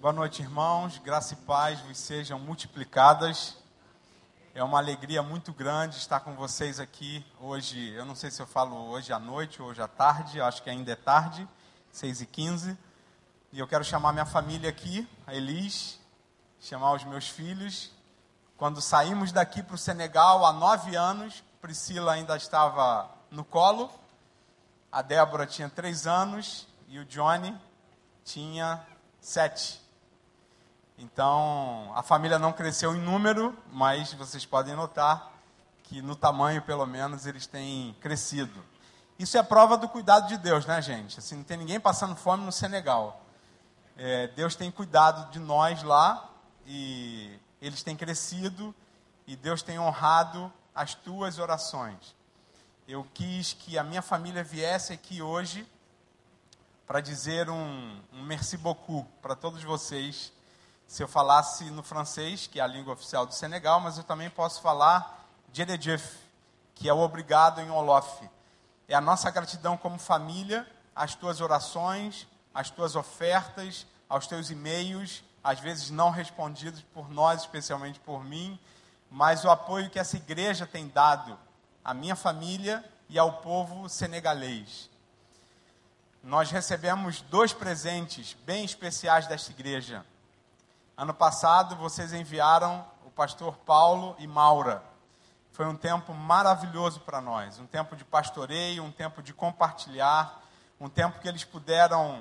Boa noite, irmãos. Graça e paz vos sejam multiplicadas. É uma alegria muito grande estar com vocês aqui hoje. Eu não sei se eu falo hoje à noite ou hoje à tarde, acho que ainda é tarde, 6 e 15 E eu quero chamar minha família aqui, a Elis, chamar os meus filhos. Quando saímos daqui para o Senegal há nove anos, Priscila ainda estava no colo, a Débora tinha três anos e o Johnny tinha sete. Então, a família não cresceu em número, mas vocês podem notar que no tamanho, pelo menos, eles têm crescido. Isso é prova do cuidado de Deus, né, gente? Assim, não tem ninguém passando fome no Senegal. É, Deus tem cuidado de nós lá e eles têm crescido e Deus tem honrado as tuas orações. Eu quis que a minha família viesse aqui hoje para dizer um, um merci beaucoup para todos vocês. Se eu falasse no francês, que é a língua oficial do Senegal, mas eu também posso falar Djededjef, que é o obrigado em Olof. É a nossa gratidão como família, as tuas orações, as tuas ofertas, aos teus e-mails, às vezes não respondidos por nós, especialmente por mim, mas o apoio que essa igreja tem dado à minha família e ao povo senegalês nós recebemos dois presentes bem especiais desta igreja. Ano passado, vocês enviaram o pastor Paulo e Maura. Foi um tempo maravilhoso para nós, um tempo de pastoreio, um tempo de compartilhar, um tempo que eles puderam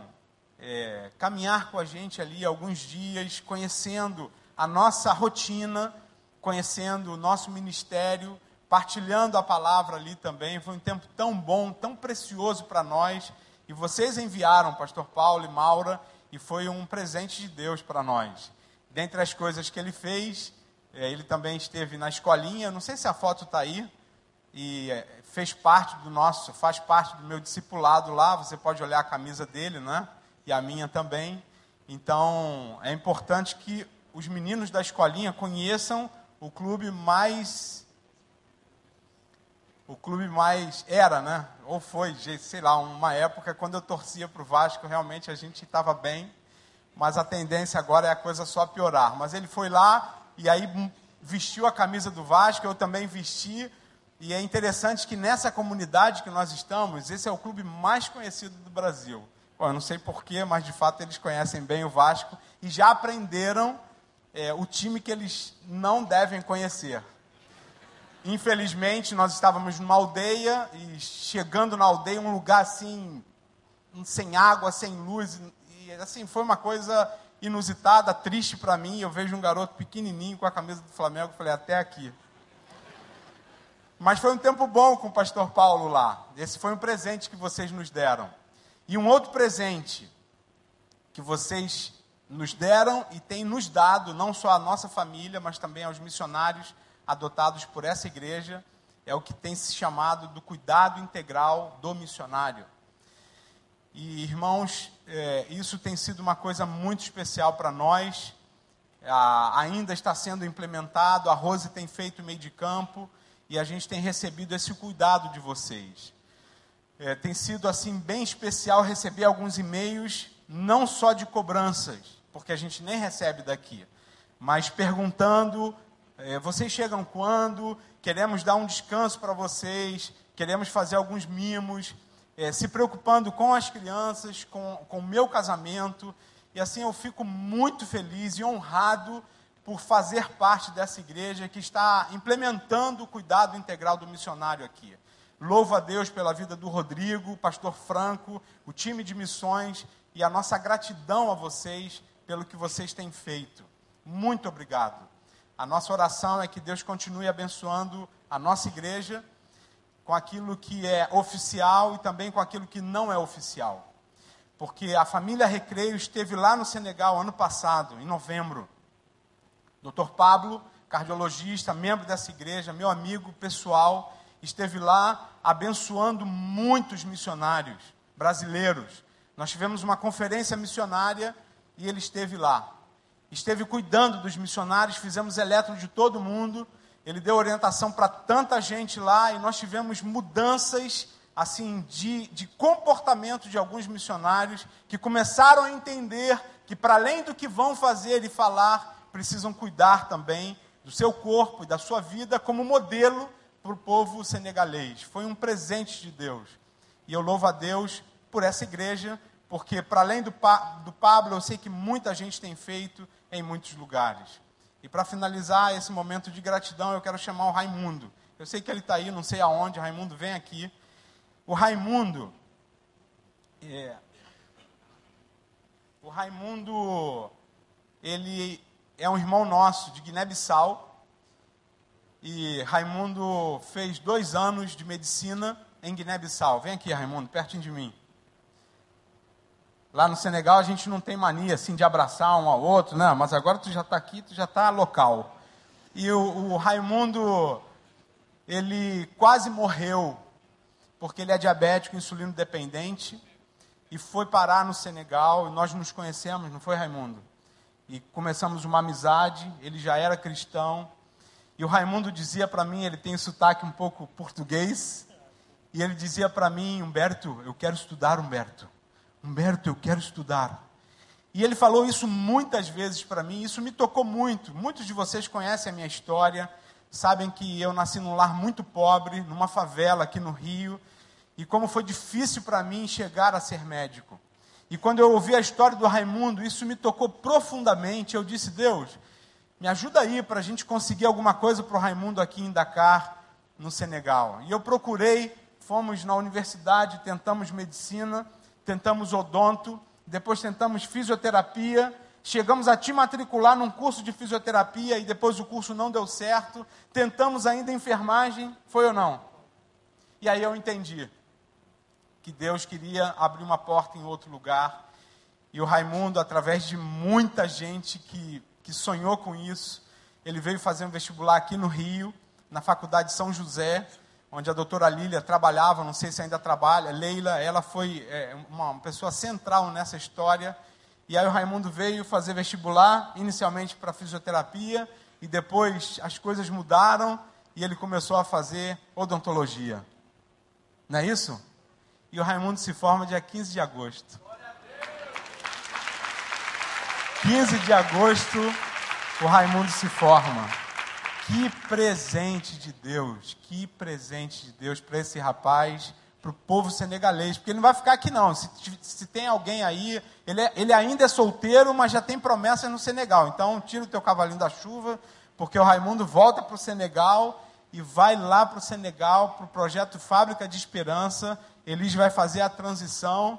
é, caminhar com a gente ali alguns dias, conhecendo a nossa rotina, conhecendo o nosso ministério, partilhando a palavra ali também. Foi um tempo tão bom, tão precioso para nós e vocês enviaram, pastor Paulo e Maura, e foi um presente de Deus para nós. Dentre as coisas que ele fez, é, ele também esteve na escolinha, não sei se a foto está aí, e é, fez parte do nosso, faz parte do meu discipulado lá, você pode olhar a camisa dele, né? E a minha também. Então, é importante que os meninos da escolinha conheçam o clube mais o clube mais era, né? Ou foi, sei lá, uma época quando eu torcia para o Vasco, realmente a gente estava bem, mas a tendência agora é a coisa só piorar. Mas ele foi lá e aí vestiu a camisa do Vasco, eu também vesti. E é interessante que nessa comunidade que nós estamos, esse é o clube mais conhecido do Brasil. Bom, eu não sei porquê, mas de fato eles conhecem bem o Vasco e já aprenderam é, o time que eles não devem conhecer. Infelizmente, nós estávamos numa aldeia e chegando na aldeia, um lugar assim, sem água, sem luz, assim, foi uma coisa inusitada, triste para mim. Eu vejo um garoto pequenininho com a camisa do Flamengo, falei, até aqui. Mas foi um tempo bom com o pastor Paulo lá. Esse foi um presente que vocês nos deram. E um outro presente que vocês nos deram e têm nos dado, não só à nossa família, mas também aos missionários adotados por essa igreja é o que tem se chamado do cuidado integral do missionário. E, irmãos, é, isso tem sido uma coisa muito especial para nós. A, ainda está sendo implementado, a Rose tem feito meio de campo e a gente tem recebido esse cuidado de vocês. É, tem sido assim bem especial receber alguns e-mails, não só de cobranças, porque a gente nem recebe daqui, mas perguntando é, vocês chegam quando? Queremos dar um descanso para vocês, queremos fazer alguns mimos, é, se preocupando com as crianças, com, o meu casamento. E assim eu fico muito feliz e honrado por fazer parte dessa igreja que está implementando o cuidado integral do missionário aqui. Louvo a Deus pela vida do Rodrigo, pastor Franco, o time de missões e a nossa gratidão a vocês pelo que vocês têm feito. Muito obrigado. A nossa oração é que Deus continue abençoando a nossa igreja com aquilo que é oficial e também com aquilo que não é oficial. Porque a família Recreio esteve lá no Senegal ano passado, em novembro. Dr. Pablo, cardiologista, membro dessa igreja, meu amigo pessoal, esteve lá abençoando muitos missionários brasileiros. Nós tivemos uma conferência missionária e ele esteve lá esteve cuidando dos missionários, fizemos eletro de todo mundo, ele deu orientação para tanta gente lá e nós tivemos mudanças assim de, de comportamento de alguns missionários que começaram a entender que para além do que vão fazer e falar, precisam cuidar também do seu corpo e da sua vida como modelo para o povo senegalês. Foi um presente de Deus. E eu louvo a Deus por essa igreja, porque para além do, do Pablo, eu sei que muita gente tem feito em muitos lugares. E para finalizar esse momento de gratidão, eu quero chamar o Raimundo. Eu sei que ele está aí, não sei aonde. Raimundo, vem aqui. O Raimundo. É, o Raimundo, ele é um irmão nosso de Guiné-Bissau. E Raimundo fez dois anos de medicina em Guiné-Bissau. Vem aqui, Raimundo, pertinho de mim. Lá no Senegal a gente não tem mania assim de abraçar um ao outro, né? Mas agora tu já está aqui, tu já está local. E o, o Raimundo, ele quase morreu porque ele é diabético, insulino dependente e foi parar no Senegal. E nós nos conhecemos, não foi Raimundo? E começamos uma amizade. Ele já era cristão e o Raimundo dizia para mim, ele tem sotaque um pouco português, e ele dizia para mim, Humberto, eu quero estudar, Humberto. Humberto, eu quero estudar. E ele falou isso muitas vezes para mim, isso me tocou muito. Muitos de vocês conhecem a minha história, sabem que eu nasci num lar muito pobre, numa favela aqui no Rio, e como foi difícil para mim chegar a ser médico. E quando eu ouvi a história do Raimundo, isso me tocou profundamente. Eu disse: Deus, me ajuda aí para a gente conseguir alguma coisa para o Raimundo aqui em Dakar, no Senegal. E eu procurei, fomos na universidade, tentamos medicina, tentamos odonto, depois tentamos fisioterapia, chegamos a te matricular num curso de fisioterapia e depois o curso não deu certo, tentamos ainda enfermagem, foi ou não? E aí eu entendi que Deus queria abrir uma porta em outro lugar. E o Raimundo, através de muita gente que que sonhou com isso. Ele veio fazer um vestibular aqui no Rio, na Faculdade de São José, onde a doutora Lília trabalhava, não sei se ainda trabalha. Leila, ela foi é, uma pessoa central nessa história. E aí o Raimundo veio fazer vestibular, inicialmente para fisioterapia, e depois as coisas mudaram e ele começou a fazer odontologia. Não é isso? E o Raimundo se forma dia 15 de agosto. 15 de agosto, o Raimundo se forma. Que presente de Deus, que presente de Deus para esse rapaz, para o povo senegalês, porque ele não vai ficar aqui não. Se, se tem alguém aí, ele, é, ele ainda é solteiro, mas já tem promessas no Senegal. Então, tira o teu cavalinho da chuva, porque o Raimundo volta para o Senegal e vai lá para o Senegal, para o projeto Fábrica de Esperança. Elis vai fazer a transição.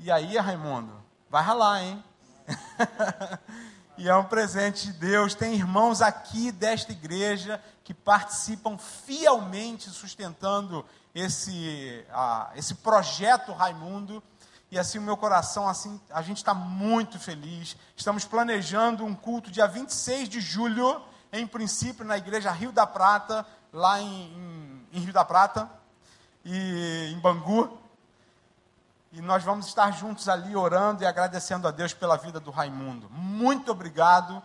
E aí, Raimundo, vai ralar, hein? e é um presente de Deus. Tem irmãos aqui desta igreja que participam fielmente sustentando esse, esse projeto Raimundo. E assim o meu coração, assim, a gente está muito feliz. Estamos planejando um culto dia 26 de julho, em princípio, na igreja Rio da Prata, lá em, em, em Rio da Prata, e em Bangu. E nós vamos estar juntos ali orando e agradecendo a Deus pela vida do Raimundo. Muito obrigado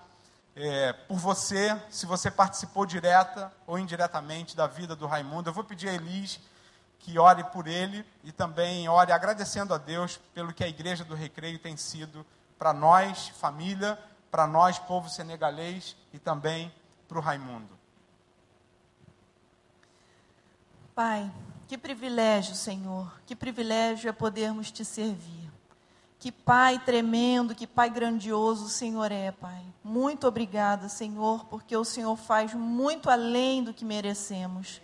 é, por você, se você participou direta ou indiretamente da vida do Raimundo. Eu vou pedir a Elis que ore por ele e também ore agradecendo a Deus pelo que a Igreja do Recreio tem sido para nós, família, para nós, povo senegalês e também para o Raimundo. Pai, que privilégio, Senhor, que privilégio é podermos te servir. Que Pai tremendo, que Pai grandioso o Senhor é, Pai. Muito obrigada, Senhor, porque o Senhor faz muito além do que merecemos.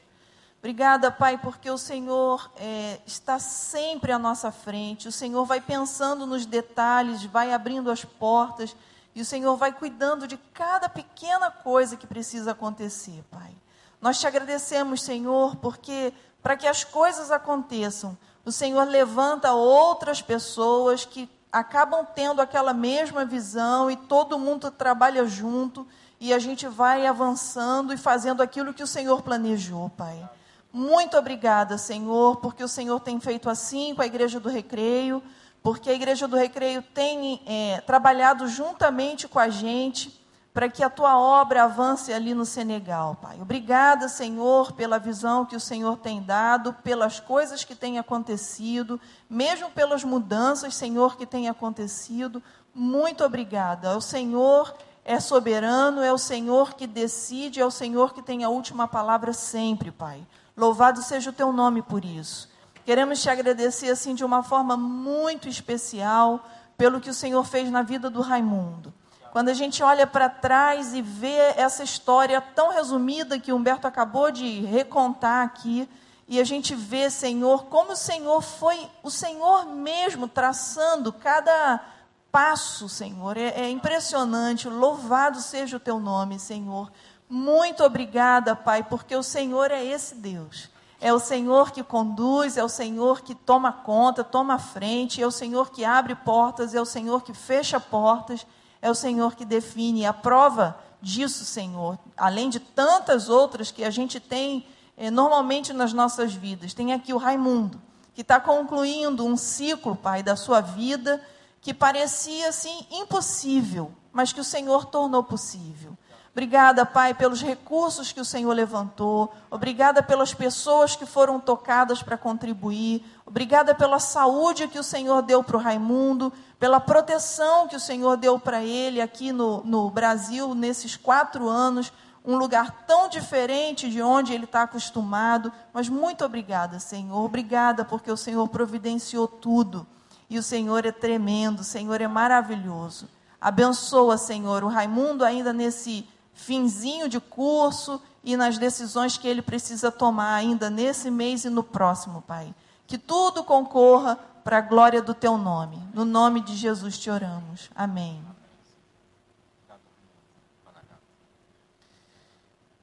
Obrigada, Pai, porque o Senhor é, está sempre à nossa frente. O Senhor vai pensando nos detalhes, vai abrindo as portas e o Senhor vai cuidando de cada pequena coisa que precisa acontecer, Pai. Nós te agradecemos, Senhor, porque para que as coisas aconteçam. O Senhor levanta outras pessoas que acabam tendo aquela mesma visão e todo mundo trabalha junto e a gente vai avançando e fazendo aquilo que o Senhor planejou, Pai. Muito obrigada, Senhor, porque o Senhor tem feito assim com a Igreja do Recreio, porque a Igreja do Recreio tem é, trabalhado juntamente com a gente para que a tua obra avance ali no Senegal, Pai. Obrigada, Senhor, pela visão que o Senhor tem dado, pelas coisas que têm acontecido, mesmo pelas mudanças, Senhor, que têm acontecido. Muito obrigada. O Senhor é soberano, é o Senhor que decide, é o Senhor que tem a última palavra sempre, Pai. Louvado seja o teu nome por isso. Queremos te agradecer assim de uma forma muito especial pelo que o Senhor fez na vida do Raimundo. Quando a gente olha para trás e vê essa história tão resumida que Humberto acabou de recontar aqui, e a gente vê, Senhor, como o Senhor foi o Senhor mesmo traçando cada passo, Senhor. É, é impressionante. Louvado seja o teu nome, Senhor. Muito obrigada, Pai, porque o Senhor é esse Deus. É o Senhor que conduz, é o Senhor que toma conta, toma frente, é o Senhor que abre portas, é o Senhor que fecha portas, é o Senhor que define. A prova disso, Senhor, além de tantas outras que a gente tem eh, normalmente nas nossas vidas, tem aqui o Raimundo, que está concluindo um ciclo, Pai, da sua vida que parecia assim impossível, mas que o Senhor tornou possível. Obrigada, Pai, pelos recursos que o Senhor levantou. Obrigada pelas pessoas que foram tocadas para contribuir. Obrigada pela saúde que o Senhor deu para o Raimundo, pela proteção que o Senhor deu para ele aqui no, no Brasil, nesses quatro anos. Um lugar tão diferente de onde ele está acostumado. Mas muito obrigada, Senhor. Obrigada porque o Senhor providenciou tudo. E o Senhor é tremendo, o Senhor é maravilhoso. Abençoa, Senhor, o Raimundo ainda nesse finzinho de curso e nas decisões que ele precisa tomar ainda nesse mês e no próximo, Pai. Que tudo concorra para a glória do teu nome. No nome de Jesus te oramos. Amém.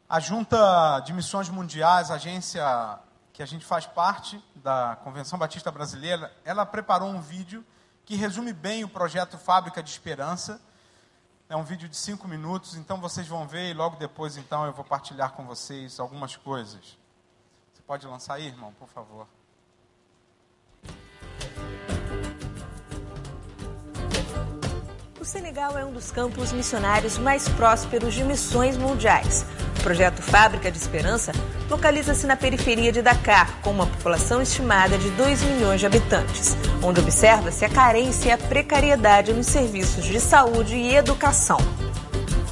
A Junta de Missões Mundiais, agência que a gente faz parte da Convenção Batista Brasileira, ela preparou um vídeo que resume bem o projeto Fábrica de Esperança é um vídeo de cinco minutos, então vocês vão ver e logo depois então eu vou partilhar com vocês algumas coisas. Você pode lançar aí, irmão, por favor. Senegal é um dos campos missionários mais prósperos de missões mundiais. O projeto Fábrica de Esperança localiza-se na periferia de Dakar, com uma população estimada de 2 milhões de habitantes, onde observa-se a carência e a precariedade nos serviços de saúde e educação.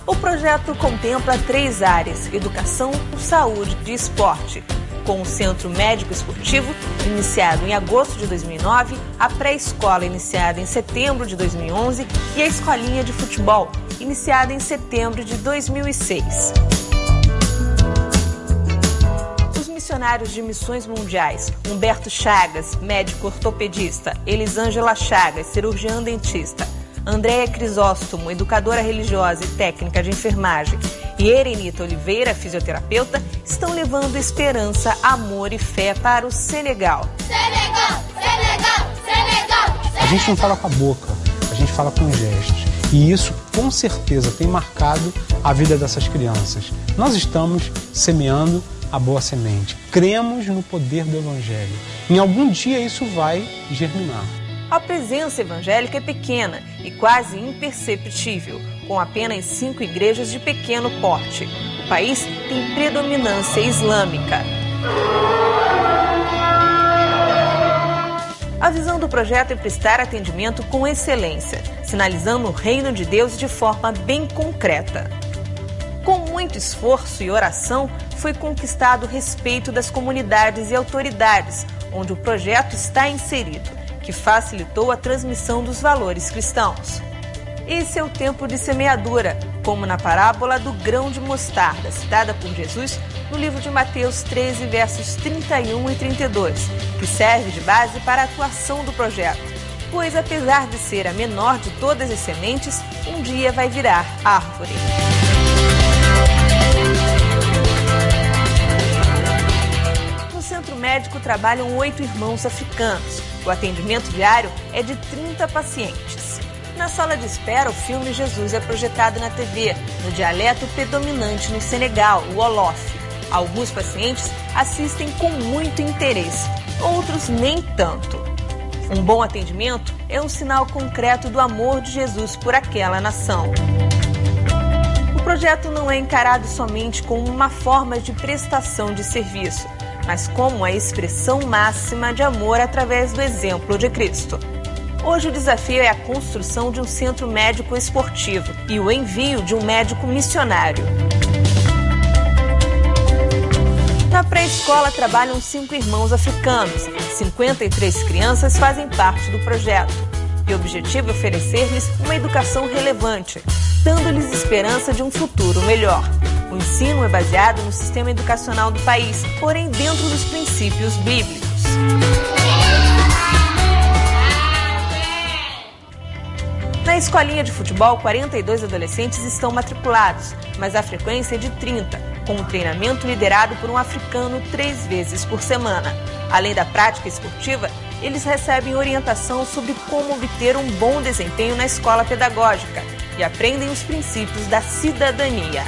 O projeto contempla três áreas: educação, saúde e esporte. Com o Centro Médico Esportivo, iniciado em agosto de 2009, a pré-escola, iniciada em setembro de 2011, e a escolinha de futebol, iniciada em setembro de 2006. missionários de missões mundiais, Humberto Chagas, médico ortopedista, Elisângela Chagas, cirurgiã dentista, Andréia Crisóstomo, educadora religiosa e técnica de enfermagem, e Erenita Oliveira, fisioterapeuta, estão levando esperança, amor e fé para o Senegal. Senegal, Senegal, Senegal. A gente não fala com a boca, a gente fala com gestos. E isso, com certeza, tem marcado a vida dessas crianças. Nós estamos semeando a boa semente. Cremos no poder do Evangelho. Em algum dia isso vai germinar. A presença evangélica é pequena e quase imperceptível, com apenas cinco igrejas de pequeno porte. O país tem predominância islâmica. A visão do projeto é prestar atendimento com excelência, sinalizando o reino de Deus de forma bem concreta. Com muito esforço e oração, foi conquistado o respeito das comunidades e autoridades onde o projeto está inserido, que facilitou a transmissão dos valores cristãos. Esse é o tempo de semeadura, como na parábola do grão de mostarda, citada por Jesus no livro de Mateus 13, versos 31 e 32, que serve de base para a atuação do projeto. Pois, apesar de ser a menor de todas as sementes, um dia vai virar árvore. centro médico trabalham oito irmãos africanos. O atendimento diário é de 30 pacientes. Na sala de espera, o filme Jesus é projetado na TV, no dialeto predominante no Senegal, o Wolof. Alguns pacientes assistem com muito interesse, outros nem tanto. Um bom atendimento é um sinal concreto do amor de Jesus por aquela nação projeto não é encarado somente como uma forma de prestação de serviço, mas como a expressão máxima de amor através do exemplo de Cristo. Hoje o desafio é a construção de um centro médico esportivo e o envio de um médico missionário. Na pré-escola trabalham cinco irmãos africanos. 53 crianças fazem parte do projeto. E o objetivo é oferecer-lhes uma educação relevante, dando-lhes esperança de um futuro melhor. O ensino é baseado no sistema educacional do país, porém dentro dos princípios bíblicos. Na escolinha de futebol, 42 adolescentes estão matriculados, mas a frequência é de 30, com um treinamento liderado por um africano três vezes por semana. Além da prática esportiva, eles recebem orientação sobre como obter um bom desempenho na escola pedagógica e aprendem os princípios da cidadania.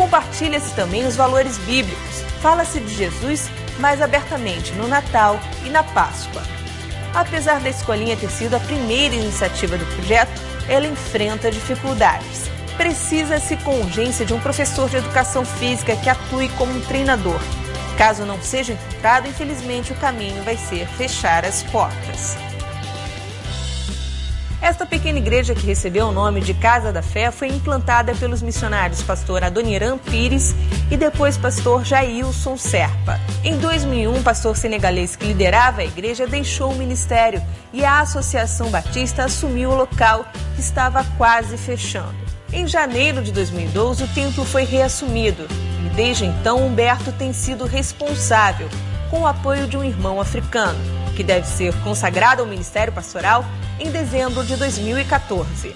Compartilha-se também os valores bíblicos. Fala-se de Jesus mais abertamente no Natal e na Páscoa. Apesar da escolinha ter sido a primeira iniciativa do projeto, ela enfrenta dificuldades. Precisa-se com urgência de um professor de educação física que atue como um treinador. Caso não seja encontrado, infelizmente o caminho vai ser fechar as portas. Esta pequena igreja que recebeu o nome de Casa da Fé foi implantada pelos missionários pastor Adoniran Pires e depois pastor Jailson Serpa. Em 2001, o pastor senegalês que liderava a igreja deixou o ministério e a Associação Batista assumiu o local que estava quase fechando. Em janeiro de 2012, o templo foi reassumido e desde então Humberto tem sido responsável, com o apoio de um irmão africano, que deve ser consagrado ao ministério pastoral em dezembro de 2014.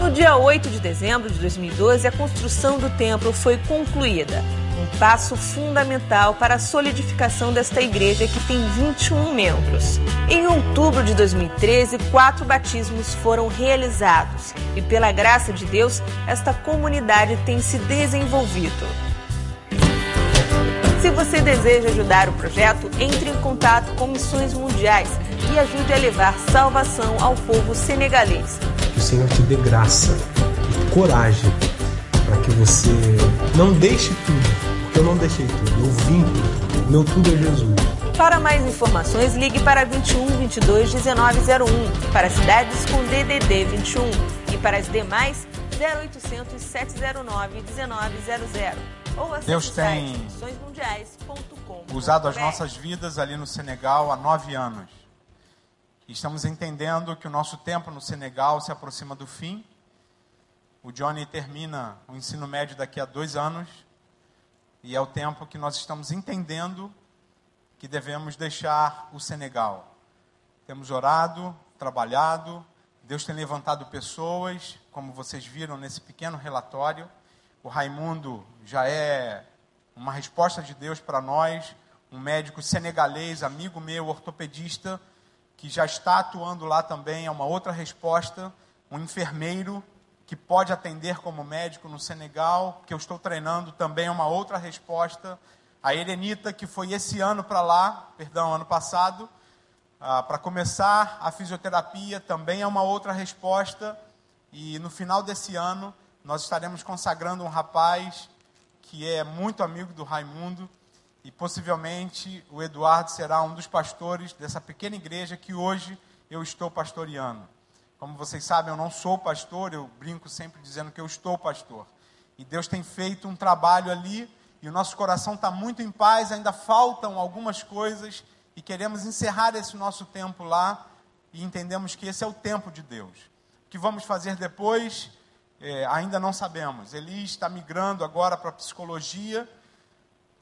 No dia 8 de dezembro de 2012, a construção do templo foi concluída, um passo fundamental para a solidificação desta igreja que tem 21 membros. Em outubro de 2013, quatro batismos foram realizados e, pela graça de Deus, esta comunidade tem se desenvolvido. Se você deseja ajudar o projeto, entre em contato com Missões Mundiais e ajude a levar salvação ao povo senegalês. Que o Senhor te dê graça e coragem para que você não deixe tudo, porque eu não deixei tudo, eu vim tudo, meu tudo é Jesus. Para mais informações, ligue para 21 22 1901 para cidades com DDD 21 e para as demais 0800 709 1900 ou acesse Deus tem usado as nossas vidas ali no Senegal há nove anos. Estamos entendendo que o nosso tempo no Senegal se aproxima do fim. O Johnny termina o ensino médio daqui a dois anos. E é o tempo que nós estamos entendendo que devemos deixar o Senegal. Temos orado, trabalhado, Deus tem levantado pessoas, como vocês viram nesse pequeno relatório. O Raimundo já é uma resposta de Deus para nós, um médico senegalês, amigo meu, ortopedista, que já está atuando lá também, é uma outra resposta. Um enfermeiro que pode atender como médico no Senegal, que eu estou treinando, também é uma outra resposta. A Erenita, que foi esse ano para lá, perdão, ano passado, ah, para começar a fisioterapia, também é uma outra resposta. E no final desse ano, nós estaremos consagrando um rapaz que é muito amigo do Raimundo e possivelmente o Eduardo será um dos pastores dessa pequena igreja que hoje eu estou pastoreando. Como vocês sabem, eu não sou pastor, eu brinco sempre dizendo que eu estou pastor. E Deus tem feito um trabalho ali e o nosso coração está muito em paz, ainda faltam algumas coisas e queremos encerrar esse nosso tempo lá e entendemos que esse é o tempo de Deus. O que vamos fazer depois, é, ainda não sabemos. Eli está migrando agora para psicologia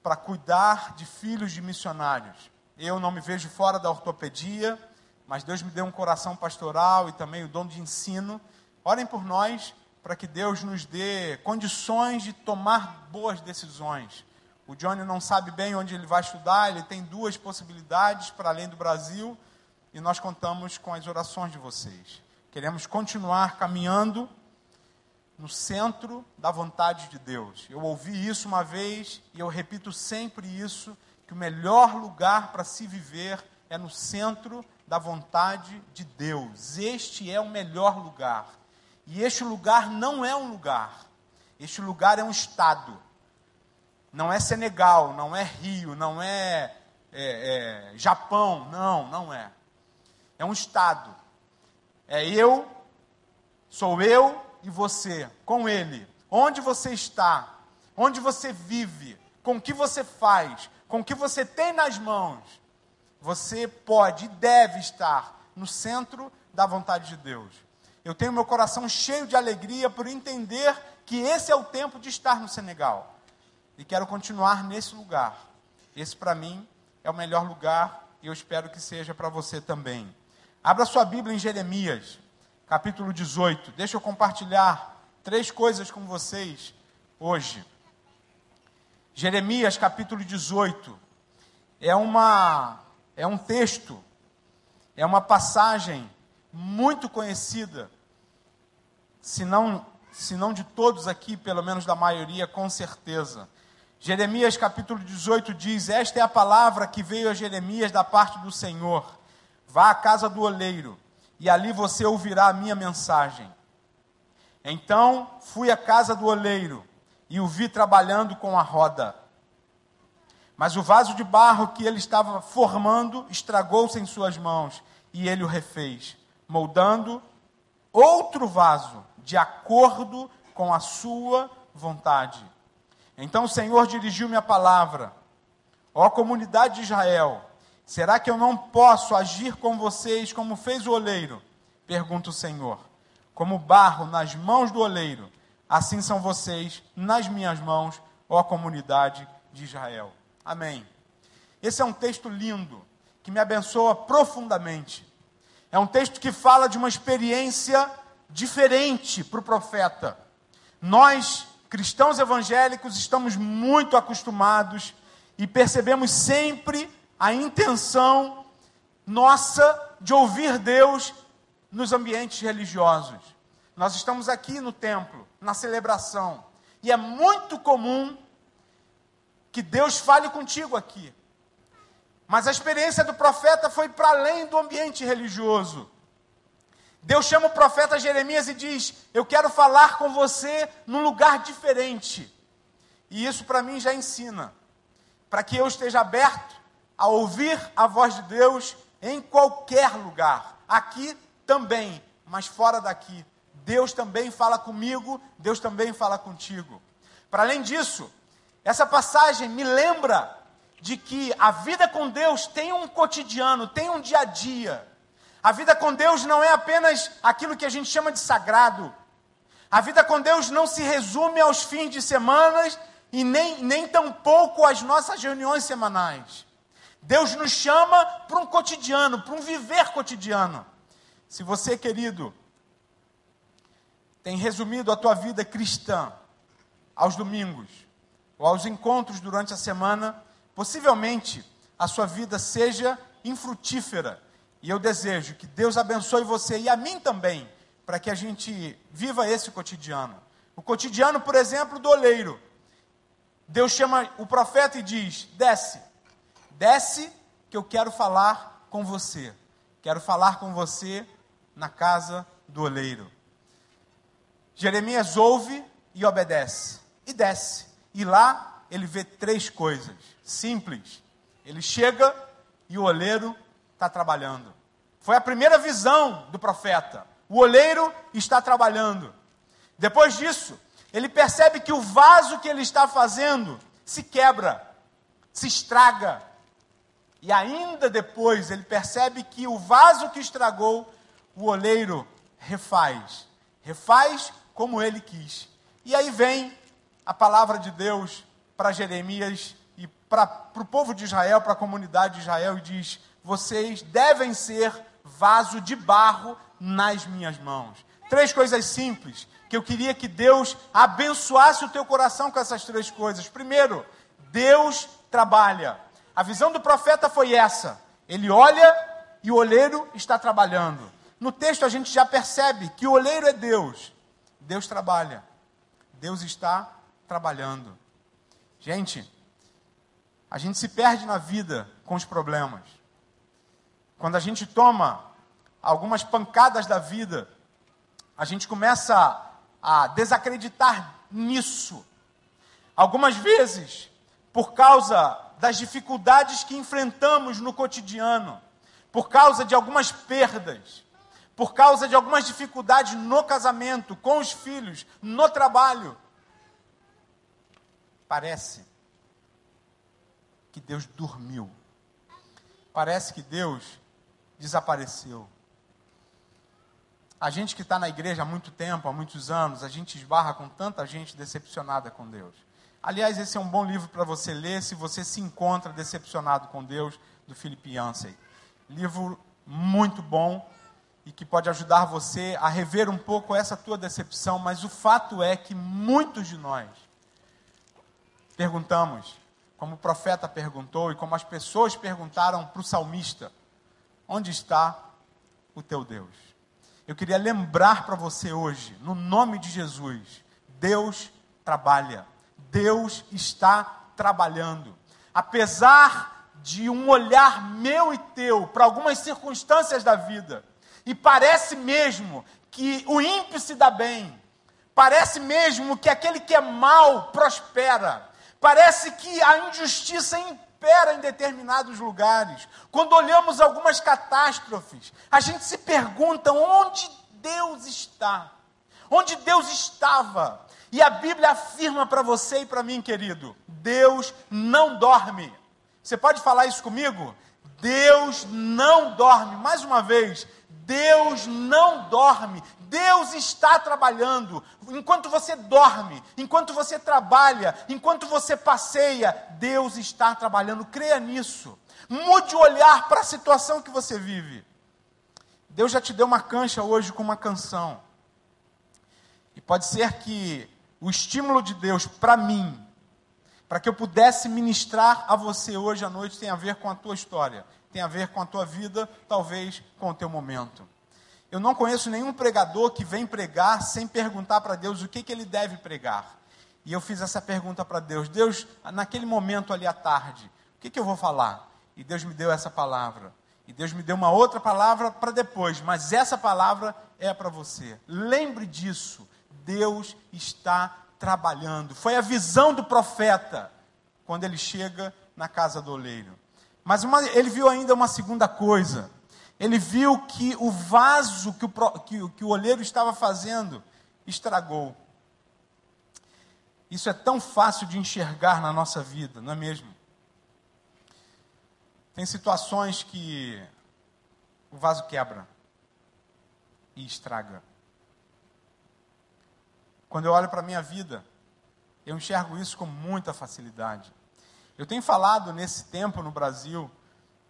para cuidar de filhos de missionários. Eu não me vejo fora da ortopedia, mas Deus me deu um coração pastoral e também o dom de ensino. Orem por nós para que Deus nos dê condições de tomar boas decisões. O Johnny não sabe bem onde ele vai estudar, ele tem duas possibilidades para além do Brasil e nós contamos com as orações de vocês. Queremos continuar caminhando no centro da vontade de Deus. Eu ouvi isso uma vez e eu repito sempre isso, que o melhor lugar para se viver é no centro da vontade de Deus. Este é o melhor lugar. E este lugar não é um lugar. Este lugar é um estado. Não é Senegal, não é Rio, não é, é, é Japão. Não, não é. É um estado. É eu, sou eu e você, com Ele. Onde você está, onde você vive, com o que você faz, com o que você tem nas mãos, você pode e deve estar no centro da vontade de Deus. Eu tenho meu coração cheio de alegria por entender que esse é o tempo de estar no Senegal. E quero continuar nesse lugar. Esse, para mim, é o melhor lugar e eu espero que seja para você também. Abra sua Bíblia em Jeremias, capítulo 18. Deixa eu compartilhar três coisas com vocês hoje. Jeremias, capítulo 18, é, uma, é um texto, é uma passagem muito conhecida, se não, se não de todos aqui, pelo menos da maioria, com certeza. Jeremias capítulo 18 diz: Esta é a palavra que veio a Jeremias da parte do Senhor. Vá à casa do oleiro, e ali você ouvirá a minha mensagem. Então fui à casa do oleiro e o vi trabalhando com a roda. Mas o vaso de barro que ele estava formando estragou-se em suas mãos, e ele o refez moldando outro vaso de acordo com a sua vontade. Então o Senhor dirigiu-me a palavra: Ó comunidade de Israel, será que eu não posso agir com vocês como fez o oleiro? Pergunta o Senhor. Como barro nas mãos do oleiro, assim são vocês nas minhas mãos, ó comunidade de Israel. Amém. Esse é um texto lindo que me abençoa profundamente. É um texto que fala de uma experiência diferente para o profeta. Nós, cristãos evangélicos, estamos muito acostumados e percebemos sempre a intenção nossa de ouvir Deus nos ambientes religiosos. Nós estamos aqui no templo, na celebração, e é muito comum que Deus fale contigo aqui. Mas a experiência do profeta foi para além do ambiente religioso. Deus chama o profeta Jeremias e diz: Eu quero falar com você num lugar diferente. E isso para mim já ensina, para que eu esteja aberto a ouvir a voz de Deus em qualquer lugar. Aqui também, mas fora daqui. Deus também fala comigo, Deus também fala contigo. Para além disso, essa passagem me lembra de que a vida com Deus tem um cotidiano, tem um dia a dia. A vida com Deus não é apenas aquilo que a gente chama de sagrado. A vida com Deus não se resume aos fins de semanas e nem, nem tampouco às nossas reuniões semanais. Deus nos chama para um cotidiano, para um viver cotidiano. Se você, querido, tem resumido a tua vida cristã aos domingos ou aos encontros durante a semana, possivelmente a sua vida seja infrutífera. E eu desejo que Deus abençoe você e a mim também, para que a gente viva esse cotidiano. O cotidiano, por exemplo, do oleiro. Deus chama o profeta e diz: desce, desce, que eu quero falar com você. Quero falar com você na casa do oleiro. Jeremias ouve e obedece, e desce. E lá ele vê três coisas simples. Ele chega e o oleiro está trabalhando. Foi a primeira visão do profeta. O oleiro está trabalhando. Depois disso, ele percebe que o vaso que ele está fazendo se quebra, se estraga. E ainda depois ele percebe que o vaso que estragou, o oleiro refaz. Refaz como ele quis. E aí vem a palavra de Deus para Jeremias e para o povo de Israel, para a comunidade de Israel, e diz: Vocês devem ser vaso de barro nas minhas mãos. Três coisas simples que eu queria que Deus abençoasse o teu coração com essas três coisas. Primeiro, Deus trabalha. A visão do profeta foi essa. Ele olha e o olheiro está trabalhando. No texto a gente já percebe que o olheiro é Deus. Deus trabalha. Deus está trabalhando. Gente, a gente se perde na vida com os problemas. Quando a gente toma algumas pancadas da vida, a gente começa a desacreditar nisso. Algumas vezes, por causa das dificuldades que enfrentamos no cotidiano, por causa de algumas perdas, por causa de algumas dificuldades no casamento, com os filhos, no trabalho, parece que Deus dormiu. Parece que Deus desapareceu. A gente que está na igreja há muito tempo, há muitos anos, a gente esbarra com tanta gente decepcionada com Deus. Aliás, esse é um bom livro para você ler se você se encontra decepcionado com Deus, do Philip Yancey. Livro muito bom e que pode ajudar você a rever um pouco essa tua decepção, mas o fato é que muitos de nós perguntamos, como o profeta perguntou e como as pessoas perguntaram para o salmista: onde está o teu Deus? Eu queria lembrar para você hoje, no nome de Jesus, Deus trabalha, Deus está trabalhando. Apesar de um olhar meu e teu para algumas circunstâncias da vida, e parece mesmo que o ímpio se dá bem, parece mesmo que aquele que é mal prospera, parece que a injustiça impera em determinados lugares. Quando olhamos algumas catástrofes, a gente se pergunta onde Deus está, onde Deus estava. E a Bíblia afirma para você e para mim, querido: Deus não dorme. Você pode falar isso comigo? Deus não dorme. Mais uma vez, Deus não dorme. Deus está trabalhando. Enquanto você dorme, enquanto você trabalha, enquanto você passeia, Deus está trabalhando. Creia nisso. Mude o olhar para a situação que você vive. Deus já te deu uma cancha hoje com uma canção. E pode ser que o estímulo de Deus para mim para que eu pudesse ministrar a você hoje à noite tem a ver com a tua história, tem a ver com a tua vida, talvez com o teu momento. Eu não conheço nenhum pregador que vem pregar sem perguntar para Deus o que, que ele deve pregar. E eu fiz essa pergunta para Deus: Deus, naquele momento ali à tarde, o que, que eu vou falar? E Deus me deu essa palavra. E Deus me deu uma outra palavra para depois, mas essa palavra é para você. Lembre disso. Deus está trabalhando. Foi a visão do profeta quando ele chega na casa do oleiro. Mas uma, ele viu ainda uma segunda coisa. Ele viu que o vaso que o, que, que o oleiro estava fazendo estragou. Isso é tão fácil de enxergar na nossa vida, não é mesmo? Tem situações que o vaso quebra e estraga. Quando eu olho para a minha vida, eu enxergo isso com muita facilidade. Eu tenho falado nesse tempo no Brasil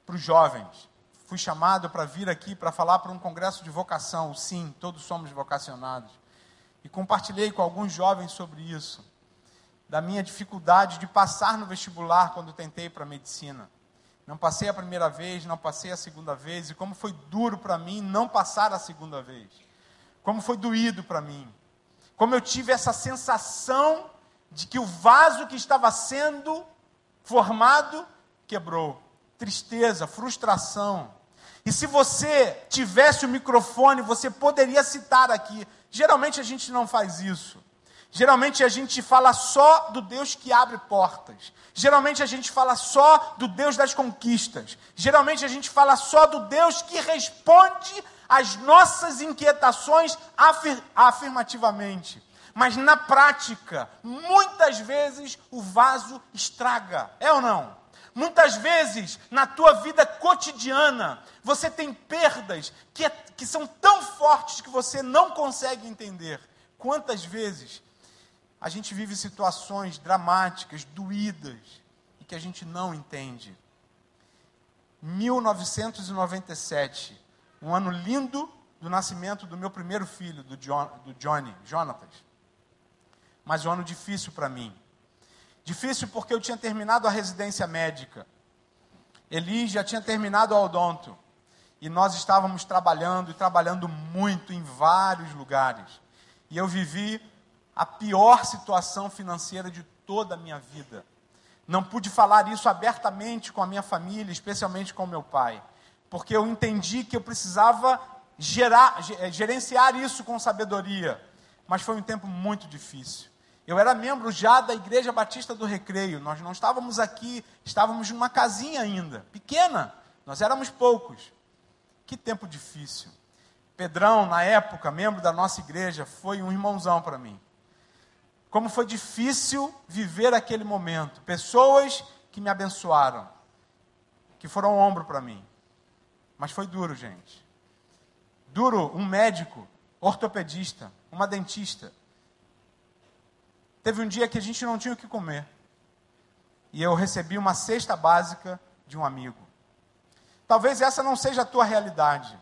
para os jovens. Fui chamado para vir aqui para falar para um congresso de vocação. Sim, todos somos vocacionados. E compartilhei com alguns jovens sobre isso. Da minha dificuldade de passar no vestibular quando tentei para medicina. Não passei a primeira vez, não passei a segunda vez, e como foi duro para mim não passar a segunda vez. Como foi doído para mim como eu tive essa sensação de que o vaso que estava sendo formado quebrou. Tristeza, frustração. E se você tivesse o microfone, você poderia citar aqui. Geralmente a gente não faz isso. Geralmente a gente fala só do Deus que abre portas. Geralmente a gente fala só do Deus das conquistas. Geralmente a gente fala só do Deus que responde as nossas inquietações afir afirmativamente. Mas na prática, muitas vezes o vaso estraga, é ou não? Muitas vezes, na tua vida cotidiana, você tem perdas que, é, que são tão fortes que você não consegue entender. Quantas vezes a gente vive situações dramáticas, doídas, e que a gente não entende? 1997, um ano lindo do nascimento do meu primeiro filho, do, John, do Johnny, Jonatas. Mas um ano difícil para mim. Difícil porque eu tinha terminado a residência médica. Eli já tinha terminado o odonto. E nós estávamos trabalhando e trabalhando muito em vários lugares. E eu vivi a pior situação financeira de toda a minha vida. Não pude falar isso abertamente com a minha família, especialmente com meu pai porque eu entendi que eu precisava gerar, eh, gerenciar isso com sabedoria. Mas foi um tempo muito difícil. Eu era membro já da Igreja Batista do Recreio. Nós não estávamos aqui, estávamos numa casinha ainda, pequena. Nós éramos poucos. Que tempo difícil. Pedrão, na época, membro da nossa igreja, foi um irmãozão para mim. Como foi difícil viver aquele momento. Pessoas que me abençoaram, que foram ombro para mim. Mas foi duro, gente. Duro um médico, ortopedista, uma dentista. Teve um dia que a gente não tinha o que comer. E eu recebi uma cesta básica de um amigo. Talvez essa não seja a tua realidade,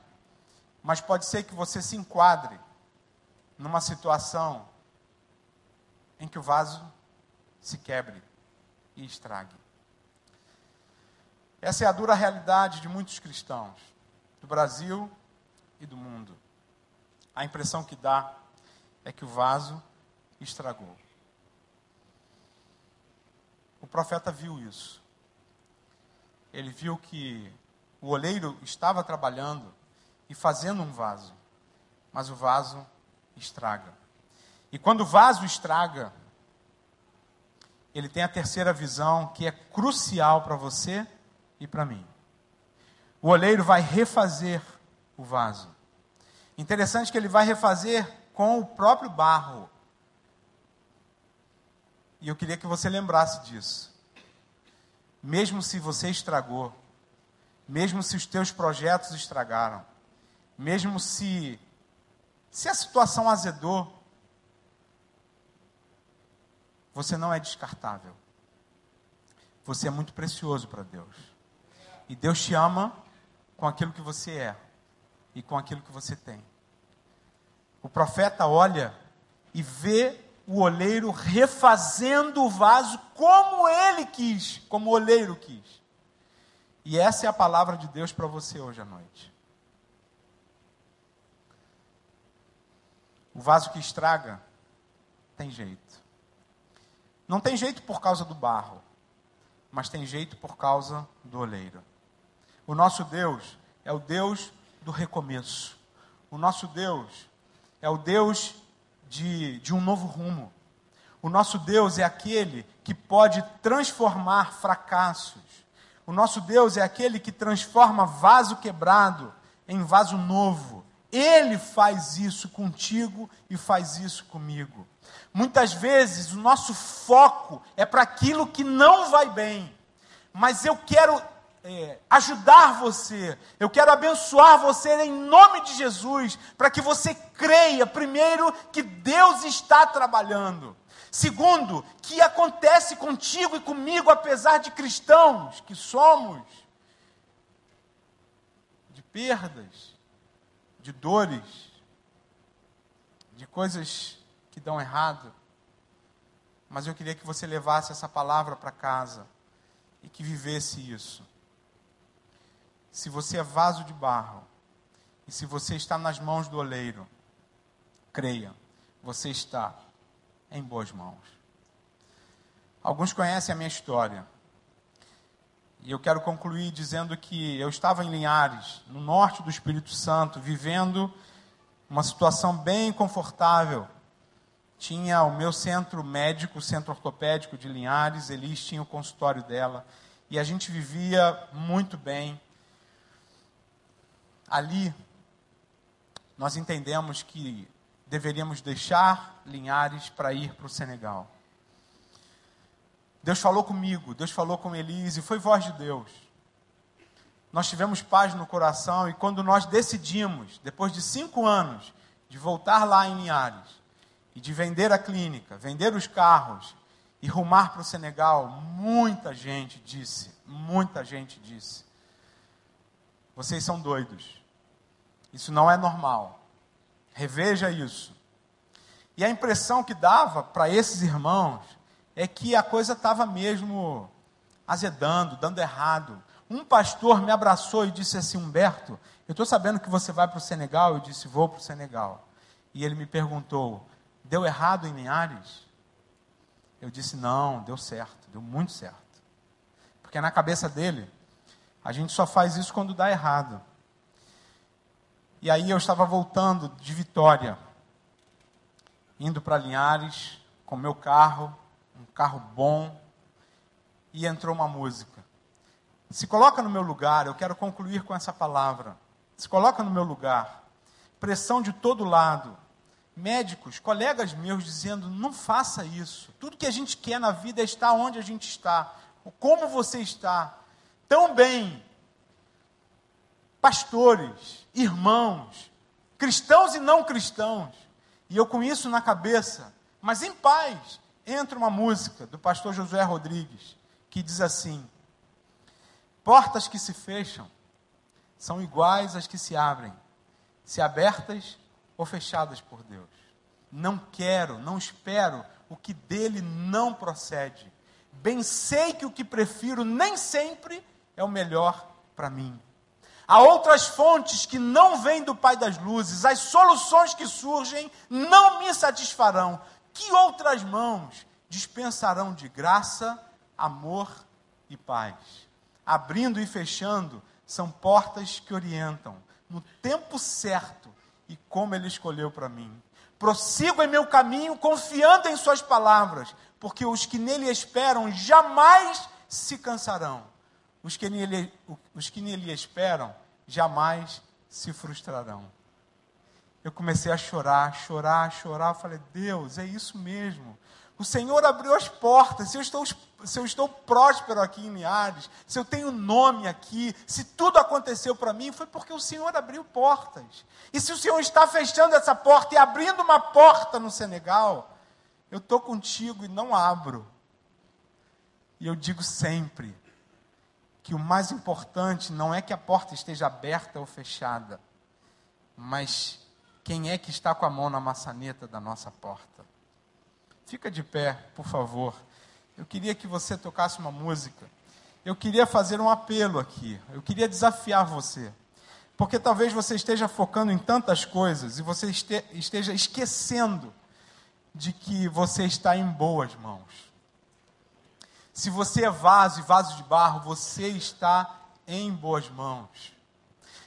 mas pode ser que você se enquadre numa situação em que o vaso se quebre e estrague. Essa é a dura realidade de muitos cristãos, do Brasil e do mundo. A impressão que dá é que o vaso estragou. O profeta viu isso. Ele viu que o oleiro estava trabalhando e fazendo um vaso, mas o vaso estraga. E quando o vaso estraga, ele tem a terceira visão que é crucial para você e para mim. O oleiro vai refazer o vaso. Interessante que ele vai refazer com o próprio barro. E eu queria que você lembrasse disso. Mesmo se você estragou, mesmo se os teus projetos estragaram, mesmo se se a situação azedou, você não é descartável. Você é muito precioso para Deus. E Deus te ama com aquilo que você é e com aquilo que você tem. O profeta olha e vê o oleiro refazendo o vaso como ele quis, como o oleiro quis. E essa é a palavra de Deus para você hoje à noite. O vaso que estraga tem jeito. Não tem jeito por causa do barro, mas tem jeito por causa do oleiro. O nosso Deus é o Deus do recomeço. O nosso Deus é o Deus de, de um novo rumo. O nosso Deus é aquele que pode transformar fracassos o nosso Deus é aquele que transforma vaso quebrado em vaso novo. Ele faz isso contigo e faz isso comigo. Muitas vezes o nosso foco é para aquilo que não vai bem, mas eu quero é, ajudar você, eu quero abençoar você em nome de Jesus, para que você creia, primeiro, que Deus está trabalhando. Segundo, que acontece contigo e comigo, apesar de cristãos que somos, de perdas, de dores, de coisas que dão errado. Mas eu queria que você levasse essa palavra para casa e que vivesse isso. Se você é vaso de barro e se você está nas mãos do oleiro, creia, você está em boas mãos. Alguns conhecem a minha história. E eu quero concluir dizendo que eu estava em Linhares, no norte do Espírito Santo, vivendo uma situação bem confortável. Tinha o meu centro médico, o centro ortopédico de Linhares, Elis tinha o consultório dela, e a gente vivia muito bem. Ali, nós entendemos que deveríamos deixar Linhares para ir para o Senegal. Deus falou comigo, Deus falou com Elise, foi voz de Deus. Nós tivemos paz no coração e quando nós decidimos, depois de cinco anos, de voltar lá em Linhares e de vender a clínica, vender os carros e rumar para o Senegal, muita gente disse, muita gente disse: vocês são doidos. Isso não é normal. Reveja isso. E a impressão que dava para esses irmãos é que a coisa estava mesmo azedando, dando errado. Um pastor me abraçou e disse assim: Humberto, eu estou sabendo que você vai para o Senegal. Eu disse: Vou para o Senegal. E ele me perguntou: Deu errado em Linhares? Eu disse: Não, deu certo, deu muito certo. Porque na cabeça dele, a gente só faz isso quando dá errado. E aí eu estava voltando de Vitória, indo para Linhares, com meu carro, um carro bom, e entrou uma música. Se coloca no meu lugar, eu quero concluir com essa palavra. Se coloca no meu lugar. Pressão de todo lado. Médicos, colegas meus dizendo: não faça isso. Tudo que a gente quer na vida é estar onde a gente está. Como você está. Tão bem. Pastores, irmãos, cristãos e não cristãos. E eu com isso na cabeça, mas em paz, entra uma música do pastor Josué Rodrigues, que diz assim: Portas que se fecham são iguais às que se abrem, se abertas ou fechadas por Deus. Não quero, não espero o que dele não procede. Bem sei que o que prefiro nem sempre é o melhor para mim. Há outras fontes que não vêm do Pai das Luzes, as soluções que surgem não me satisfarão. Que outras mãos dispensarão de graça, amor e paz? Abrindo e fechando são portas que orientam no tempo certo e como Ele escolheu para mim. Prossigo em meu caminho confiando em Suas palavras, porque os que nele esperam jamais se cansarão os que nele, os que nele esperam jamais se frustrarão. Eu comecei a chorar, chorar, chorar. Falei, Deus, é isso mesmo. O Senhor abriu as portas. Se eu estou, se eu estou próspero aqui em Linhares, se eu tenho nome aqui, se tudo aconteceu para mim, foi porque o Senhor abriu portas. E se o Senhor está fechando essa porta e abrindo uma porta no Senegal, eu estou contigo e não abro. E eu digo sempre: que o mais importante não é que a porta esteja aberta ou fechada, mas quem é que está com a mão na maçaneta da nossa porta. Fica de pé, por favor. Eu queria que você tocasse uma música. Eu queria fazer um apelo aqui. Eu queria desafiar você. Porque talvez você esteja focando em tantas coisas e você esteja esquecendo de que você está em boas mãos. Se você é vaso e vaso de barro, você está em boas mãos.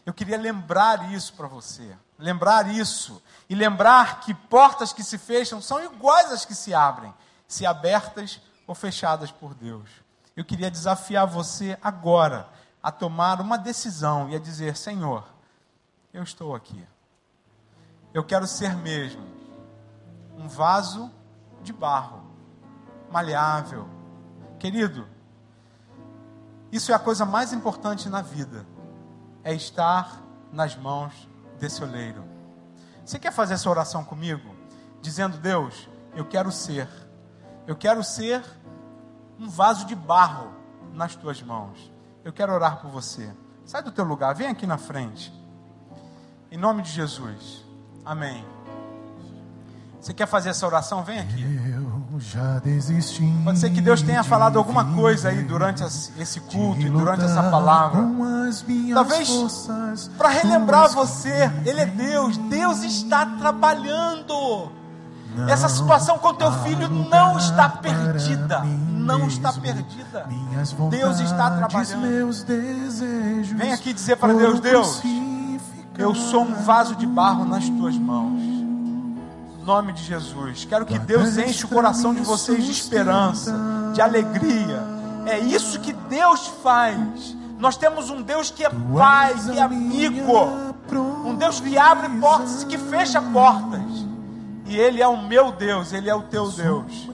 Eu queria lembrar isso para você. Lembrar isso. E lembrar que portas que se fecham são iguais às que se abrem, se abertas ou fechadas por Deus. Eu queria desafiar você agora a tomar uma decisão e a dizer: Senhor, eu estou aqui. Eu quero ser mesmo um vaso de barro, maleável, Querido, isso é a coisa mais importante na vida, é estar nas mãos desse oleiro. Você quer fazer essa oração comigo? Dizendo, Deus, eu quero ser, eu quero ser um vaso de barro nas tuas mãos. Eu quero orar por você. Sai do teu lugar, vem aqui na frente. Em nome de Jesus. Amém. Você quer fazer essa oração? Vem aqui. Pode ser que Deus tenha falado alguma coisa aí durante esse culto e durante essa palavra. Talvez para relembrar você, Ele é Deus, Deus está trabalhando. Essa situação com teu filho não está perdida. Não está perdida. Deus está trabalhando. Vem aqui dizer para Deus: Deus, eu sou um vaso de barro nas tuas mãos nome de Jesus. Quero que Deus enche o coração de vocês de esperança, de alegria. É isso que Deus faz. Nós temos um Deus que é Pai, que é amigo, um Deus que abre portas e que fecha portas. E Ele é o meu Deus, Ele é o teu Deus.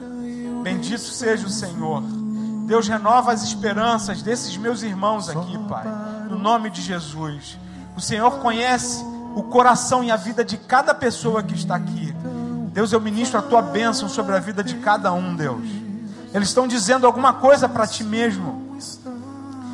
Bendito seja o Senhor. Deus renova as esperanças desses meus irmãos aqui, Pai, no nome de Jesus. O Senhor conhece o coração e a vida de cada pessoa que está aqui. Deus, eu ministro a tua bênção sobre a vida de cada um, Deus. Eles estão dizendo alguma coisa para ti mesmo,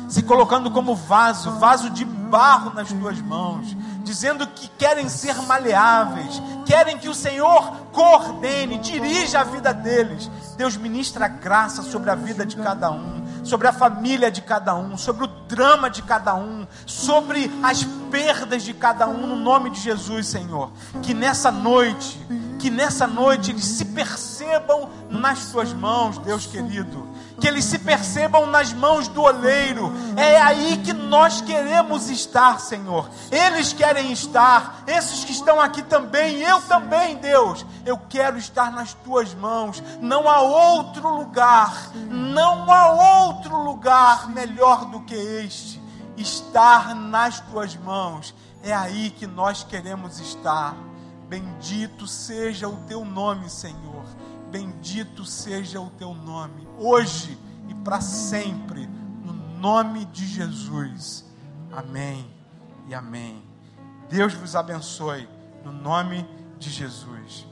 se colocando como vaso, vaso de barro nas tuas mãos, dizendo que querem ser maleáveis, querem que o Senhor coordene, dirija a vida deles. Deus ministra graça sobre a vida de cada um, sobre a família de cada um, sobre o drama de cada um, sobre as perdas de cada um, no nome de Jesus, Senhor. Que nessa noite que nessa noite eles se percebam nas suas mãos, Deus querido. Que eles se percebam nas mãos do oleiro. É aí que nós queremos estar, Senhor. Eles querem estar, esses que estão aqui também, eu também, Deus. Eu quero estar nas tuas mãos. Não há outro lugar, não há outro lugar melhor do que este. Estar nas tuas mãos. É aí que nós queremos estar. Bendito seja o teu nome, Senhor. Bendito seja o teu nome, hoje e para sempre, no nome de Jesus. Amém e amém. Deus vos abençoe, no nome de Jesus.